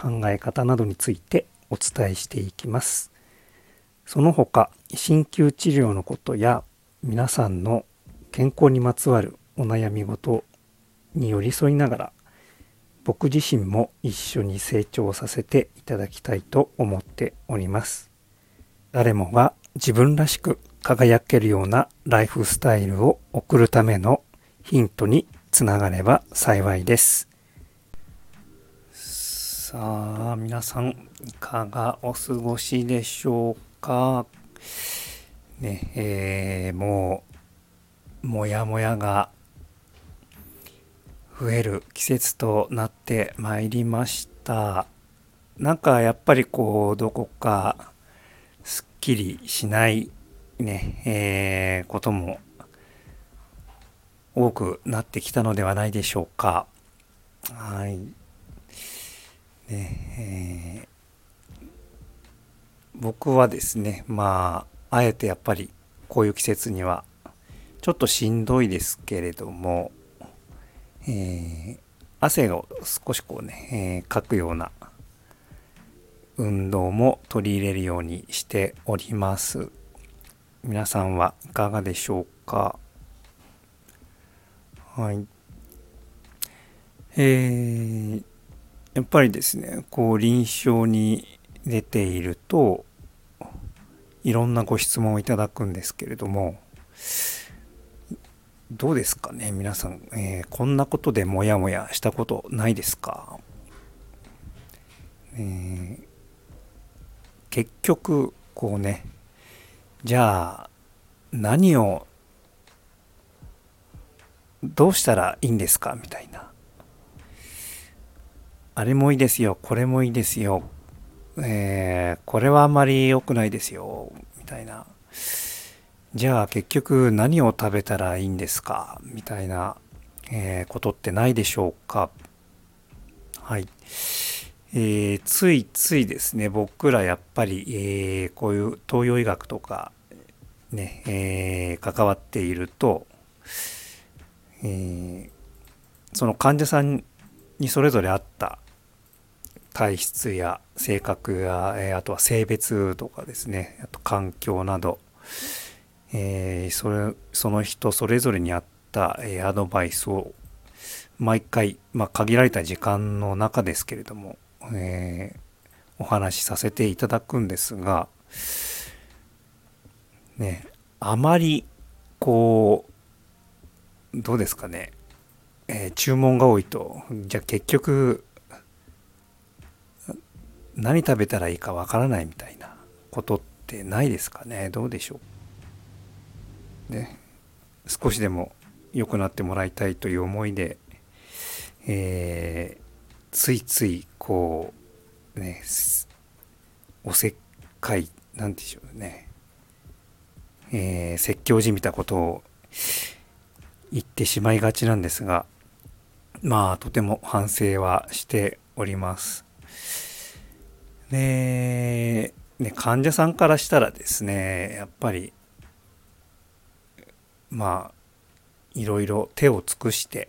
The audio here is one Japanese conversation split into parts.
考え方などについてお伝えしていきます。その他、鍼灸治療のことや皆さんの健康にまつわるお悩み事に寄り添いながら僕自身も一緒に成長させていただきたいと思っております。誰もが自分らしく輝けるようなライフスタイルを送るためのヒントにつながれば幸いです。さあ、皆さんいかがお過ごしでしょうか？ね、えー、もう、もやもやが増える季節となってまいりました。なんかやっぱりこう、どこかすっきりしないね、えー、ことも多くなってきたのではないでしょうか。はい。ねえー僕はですね、まあ、あえてやっぱりこういう季節にはちょっとしんどいですけれども、えー汗を少しこうね、えーかくような運動も取り入れるようにしております。皆さんはいかがでしょうか？はい。えーやっぱりですね、こう臨床に出ていると、いろんなご質問をいただくんですけれども、どうですかね、皆さん、えーこんなことでモヤモヤしたことないですか、えー結局、こうね、じゃあ、何を、どうしたらいいんですか？みたいな。あれもいいですよ、これもいいですよ、えーこれはあまり良くないですよ、みたいな。じゃあ結局何を食べたらいいんですかみたいな、えーことってないでしょうかはい。えーついついですね、僕らやっぱり、えーこういう東洋医学とか、ね、えー関わっていると、えその患者さんにそれぞれあった体質や性格や、えあとは性別とかですね。あと環境など、えーそれその人それぞれに合った、えアドバイスを毎回、まあ、限られた時間の中ですけれども、えーお話しさせていただくんですがねあまりこうどうですかね。えー注文が多いとじゃあ結局何食べたらいいかわからないみたいなことってないですかね？どうでしょう？ね。少しでも良くなってもらいたいという思いで、えーついついこうねおせっかいなんでしょうね、えー説教じみたことを言ってしまいがちなんですがまあとても反省はしております。で、ね、患者さんからしたらですねやっぱりまあいろいろ手を尽くして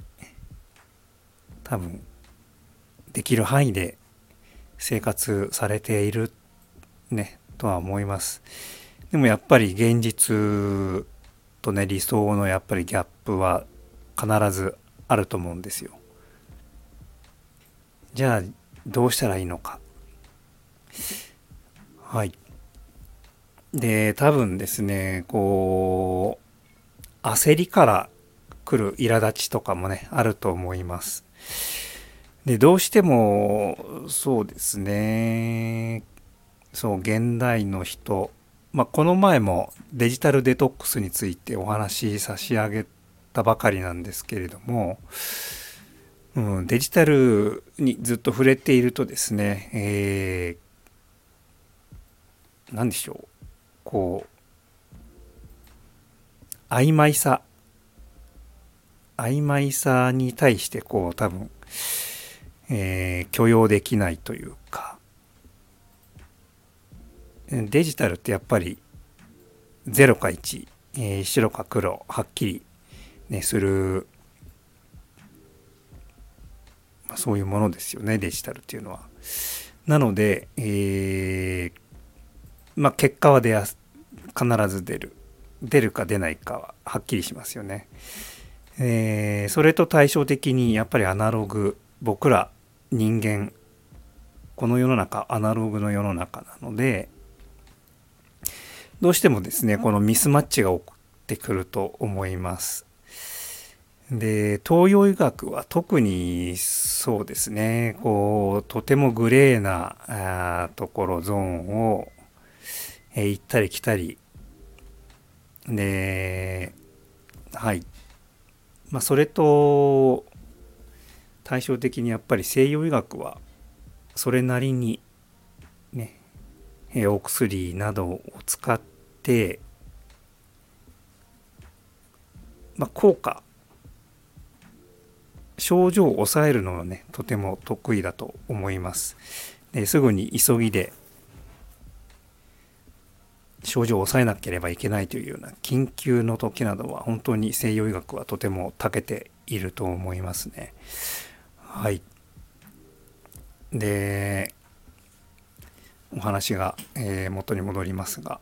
多分できる範囲で生活されているねとは思います。でもやっぱり現実とね理想のやっぱりギャップは必ずあると思うんですよ。じゃあどうしたらいいのか。はい。で多分ですねこう焦りから来る苛立ちとかもねあると思います。でどうしてもそうですねそう現代の人まあ、この前もデジタルデトックスについてお話し差し上げたばかりなんですけれどもうん、デジタルにずっと触れているとですね、えー、何でしょう。こう曖昧さ曖昧さに対してこう多分、えー、許容できないというか。デジタルってやっぱり0か1、えー、白か黒はっきり、ね、する。まあ、そういうものですよねデジタルっていうのは。なので、えー、まあ、結果は出やす必ず出る出るか出ないかははっきりしますよね。えー、それと対照的にやっぱりアナログ僕ら人間この世の中アナログの世の中なのでどうしてもですねこのミスマッチが起こってくると思います。で東洋医学は特にそうですねこうとてもグレーなところゾーンを、えー、行ったり来たり。ではい。まあそれと対照的にやっぱり西洋医学はそれなりにねえお薬などを使って、まあ、効果。症状を抑えるのはねとても得意だと思います。ですぐに急ぎで症状を抑えなければいけないというような緊急の時などは本当に西洋医学はとても長けていると思いますね。はい。でお話が、えー、元に戻りますが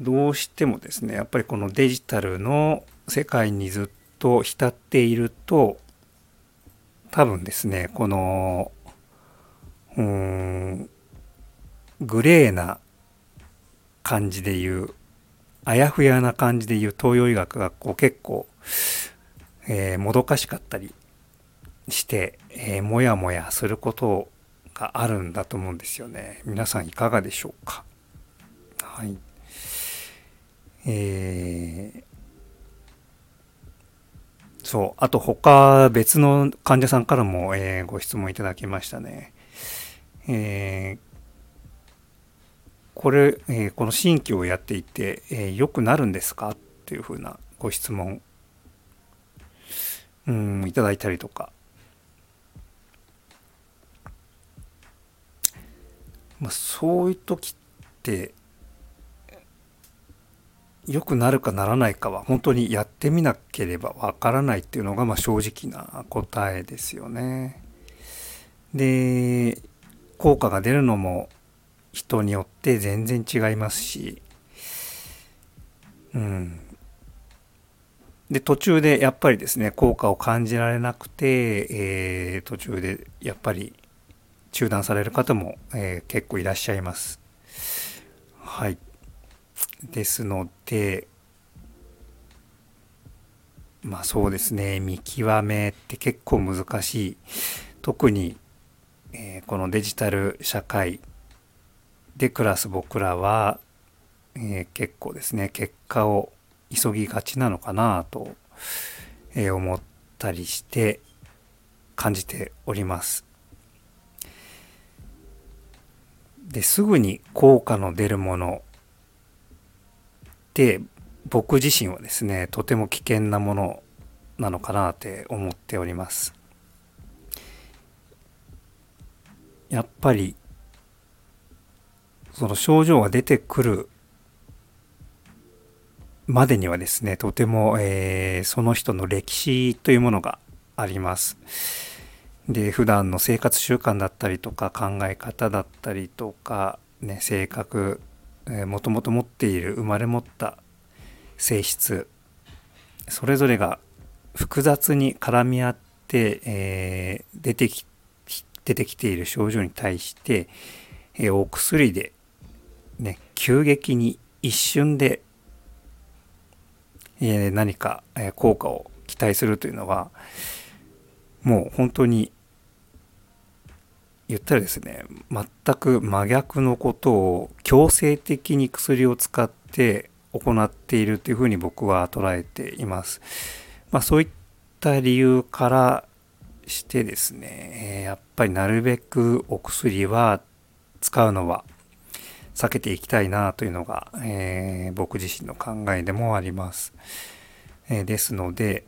どうしてもですねやっぱりこのデジタルの世界にずっと浸っていると多分ですねこのうんグレーな感じで言うあやふやな感じで言う東洋医学がこう結構、えー、もどかしかったりして、えー、もやもやすることがあるんだと思うんですよね。皆さんいかがでしょうか？はい。えー、そう。あと他別の患者さんからも、えー、ご質問いただきましたね。えー、これ、えー、この新規をやっていて、えー、良くなるんですか？っていうふうなご質問、うん、いただいたりとか。まあ、そういう時って、良くなるかならないかは本当にやってみなければわからないっていうのがまあ正直な答えですよね。で効果が出るのも人によって全然違いますし、うん。で途中でやっぱりですね効果を感じられなくて、えー、途中でやっぱり中断される方も、えー、結構いらっしゃいます。はい。ですのでまあそうですね見極めって結構難しい特に、えー、このデジタル社会で暮らす僕らは、えー、結構ですね結果を急ぎがちなのかなと、えー、思ったりして感じております。ですぐに効果の出るものって僕自身はですねとても危険なものなのかなって思っておりますやっぱりその症状が出てくるまでにはですねとても、えー、その人の歴史というものがあります。で普段の生活習慣だったりとか考え方だったりとか、ね、性格もともと持っている生まれ持った性質それぞれが複雑に絡み合って、えー、出てき出てきている症状に対して、えー、お薬で、ね、急激に一瞬で、えー、何か、え効果を期待するというのはもう本当に言ったらですね全く真逆のことを強制的に薬を使って行っているというふうに僕は捉えています。まあ、そういった理由からしてですね、やっぱりなるべくお薬は使うのは避けていきたいなというのが、えー、僕自身の考えでもあります。えー、ですので、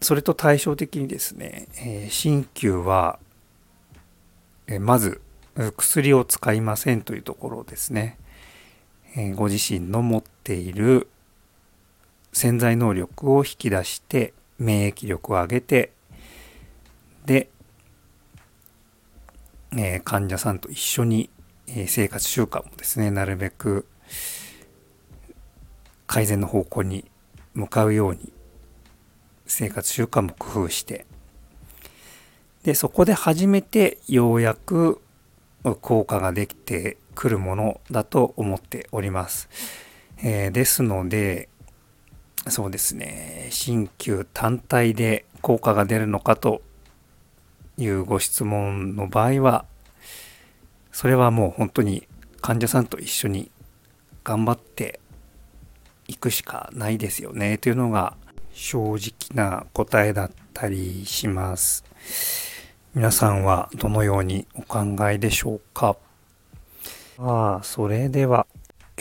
それと対照的にですね、え鍼灸は、えまず薬を使いませんというところですね、えご自身の持っている潜在能力を引き出して免疫力を上げてで、え、患者さんと一緒に、生活習慣もですねなるべく改善の方向に向かうように生活習慣も工夫してでそこで初めてようやく効果ができてくるものだと思っております。えー、ですのでそうですね鍼灸単体で効果が出るのかというご質問の場合はそれはもう本当に患者さんと一緒に頑張っていくしかないですよねというのが正直な答えだったりします。皆さんはどのようにお考えでしょうか？ああ、それでは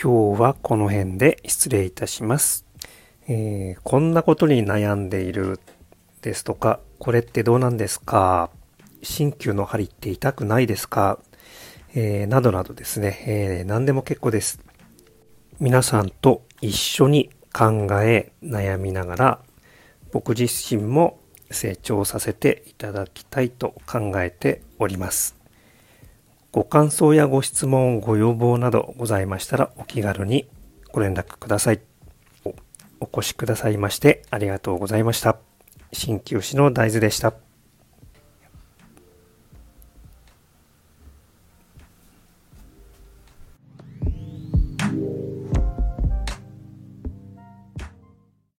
今日はこの辺で失礼いたします。えー、こんなことに悩んでいるですとか、これってどうなんですか？鍼灸の針って痛くないですか？えー、などなどですね、えー、何でも結構です。皆さんと一緒に考え、悩みながら、僕自身も成長させていただきたいと考えております。ご感想やご質問、ご要望などございましたらお気軽にご連絡ください。お越しくださいましてありがとうございました。鍼灸師の大豆でした。